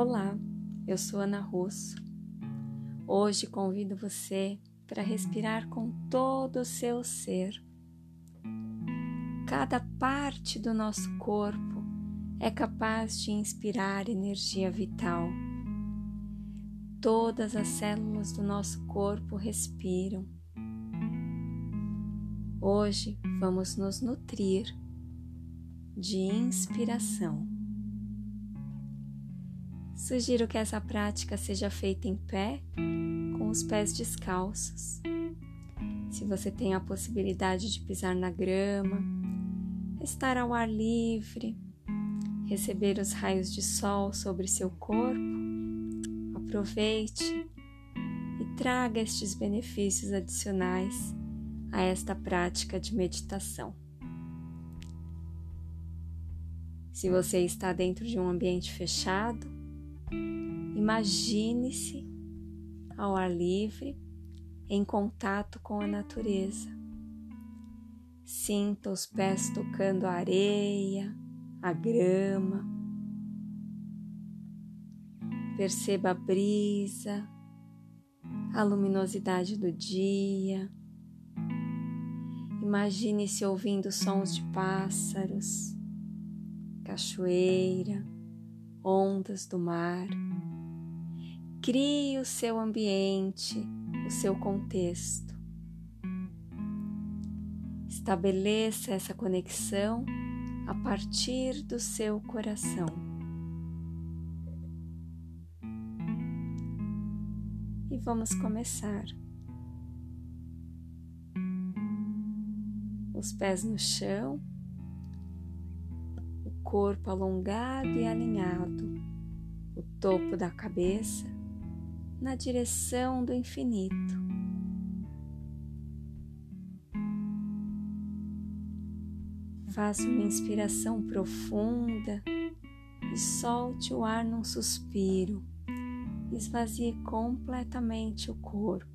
Olá, eu sou Ana Russo. Hoje convido você para respirar com todo o seu ser. Cada parte do nosso corpo é capaz de inspirar energia vital. Todas as células do nosso corpo respiram. Hoje vamos nos nutrir de inspiração. Sugiro que essa prática seja feita em pé, com os pés descalços. Se você tem a possibilidade de pisar na grama, estar ao ar livre, receber os raios de sol sobre seu corpo, aproveite e traga estes benefícios adicionais a esta prática de meditação. Se você está dentro de um ambiente fechado, Imagine-se ao ar livre, em contato com a natureza. Sinta os pés tocando a areia, a grama. Perceba a brisa, a luminosidade do dia. Imagine-se ouvindo sons de pássaros, cachoeira ondas do mar. Crie o seu ambiente, o seu contexto. Estabeleça essa conexão a partir do seu coração. E vamos começar. Os pés no chão corpo alongado e alinhado, o topo da cabeça na direção do infinito. Faça uma inspiração profunda e solte o ar num suspiro. Esvazie completamente o corpo.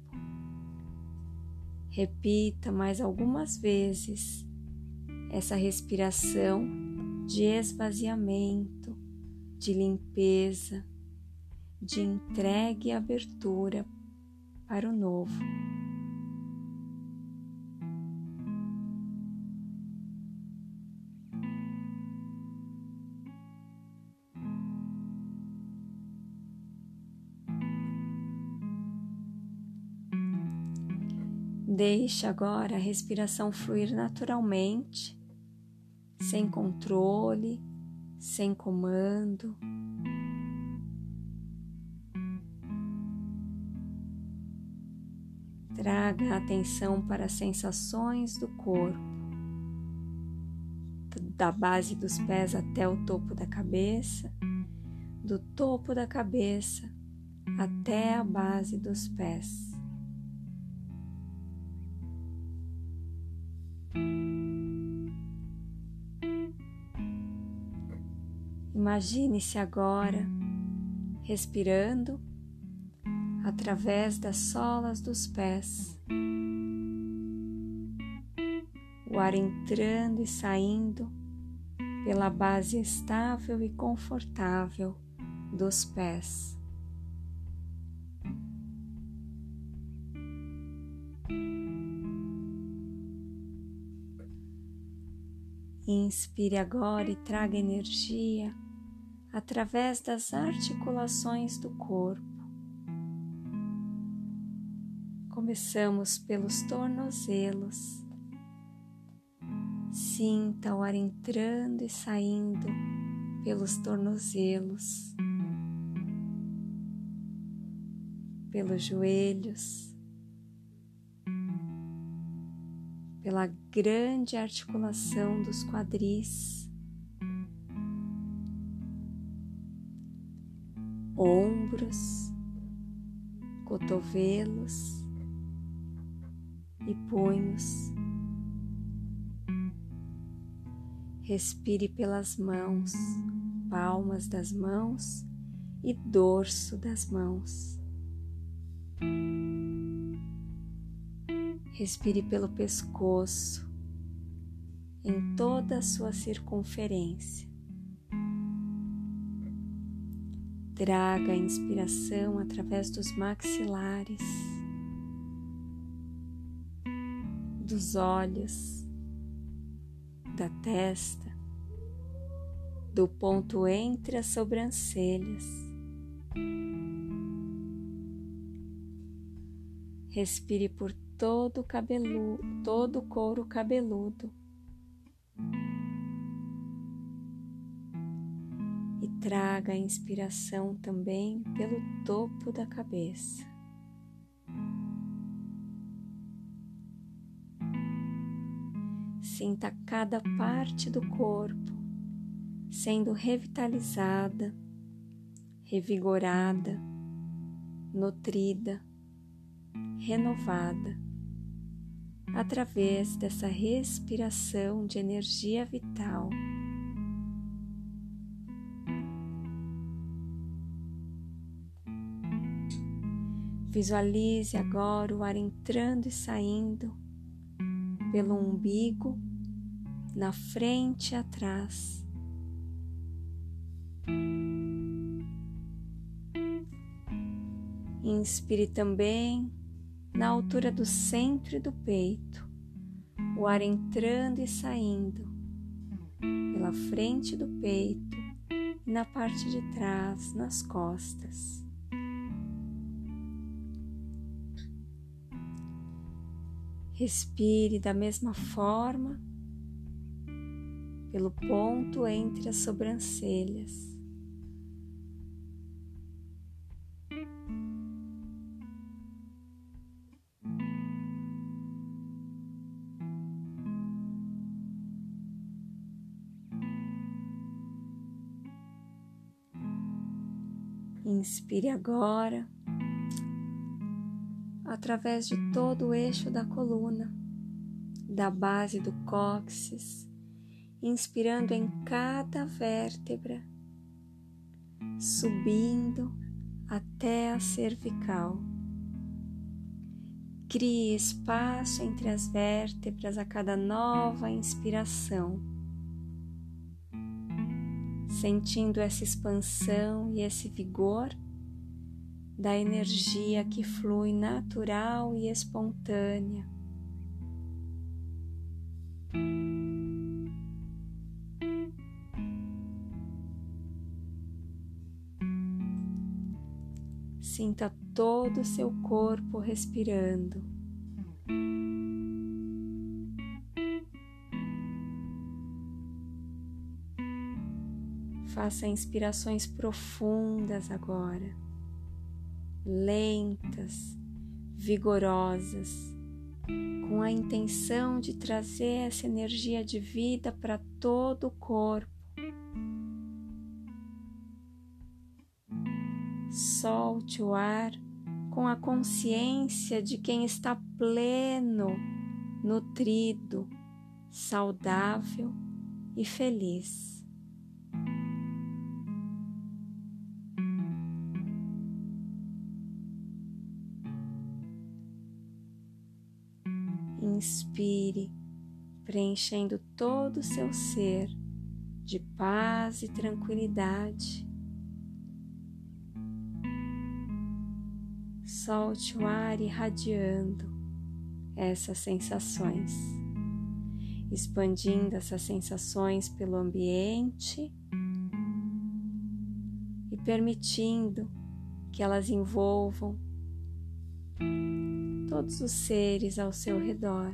Repita mais algumas vezes essa respiração de esvaziamento, de limpeza, de entrega e abertura para o novo. Deixe agora a respiração fluir naturalmente sem controle, sem comando. Traga a atenção para as sensações do corpo, da base dos pés até o topo da cabeça, do topo da cabeça até a base dos pés. Imagine-se agora respirando através das solas dos pés, o ar entrando e saindo pela base estável e confortável dos pés. Inspire agora e traga energia através das articulações do corpo. Começamos pelos tornozelos. Sinta o ar entrando e saindo pelos tornozelos, pelos joelhos, pela grande articulação dos quadris. Ombros, cotovelos e punhos. Respire pelas mãos, palmas das mãos e dorso das mãos. Respire pelo pescoço, em toda a sua circunferência. Traga a inspiração através dos maxilares, dos olhos, da testa, do ponto entre as sobrancelhas. Respire por todo o cabelo, todo o couro cabeludo. Traga a inspiração também pelo topo da cabeça. Sinta cada parte do corpo sendo revitalizada, revigorada, nutrida, renovada através dessa respiração de energia vital. Visualize agora o ar entrando e saindo pelo umbigo, na frente e atrás. Inspire também na altura do centro e do peito, o ar entrando e saindo pela frente do peito e na parte de trás, nas costas. Respire da mesma forma pelo ponto entre as sobrancelhas. Inspire agora através de todo o eixo da coluna, da base do cóccix, inspirando em cada vértebra, subindo até a cervical. Crie espaço entre as vértebras a cada nova inspiração sentindo essa expansão e esse vigor da energia que flui natural e espontânea. Sinta todo o seu corpo respirando. Faça inspirações profundas agora, lentas, vigorosas, com a intenção de trazer essa energia de vida para todo o corpo. Solte o ar com a consciência de quem está pleno, nutrido, saudável e feliz. Inspire, preenchendo todo o seu ser de paz e tranquilidade. Solte o ar irradiando essas sensações, expandindo essas sensações pelo ambiente e permitindo que elas envolvam todos os seres ao seu redor.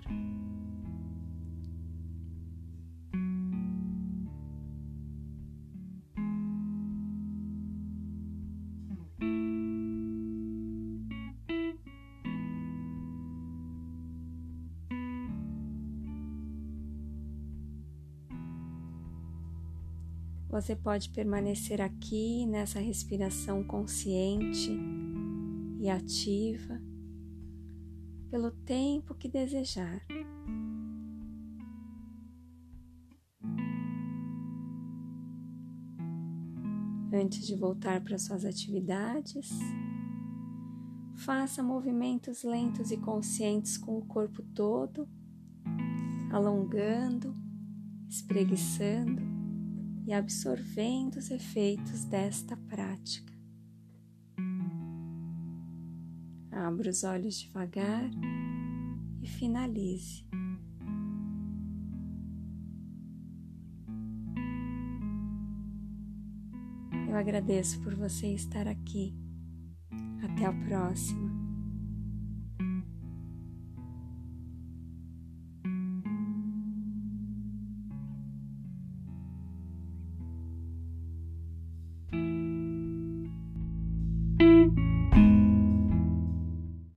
Você pode permanecer aqui nessa respiração consciente e ativa pelo tempo que desejar. Antes de voltar para suas atividades, faça movimentos lentos e conscientes com o corpo todo, alongando, espreguiçando e absorvendo os efeitos desta prática. Abra os olhos devagar e finalize. Eu agradeço por você estar aqui. Até a próxima.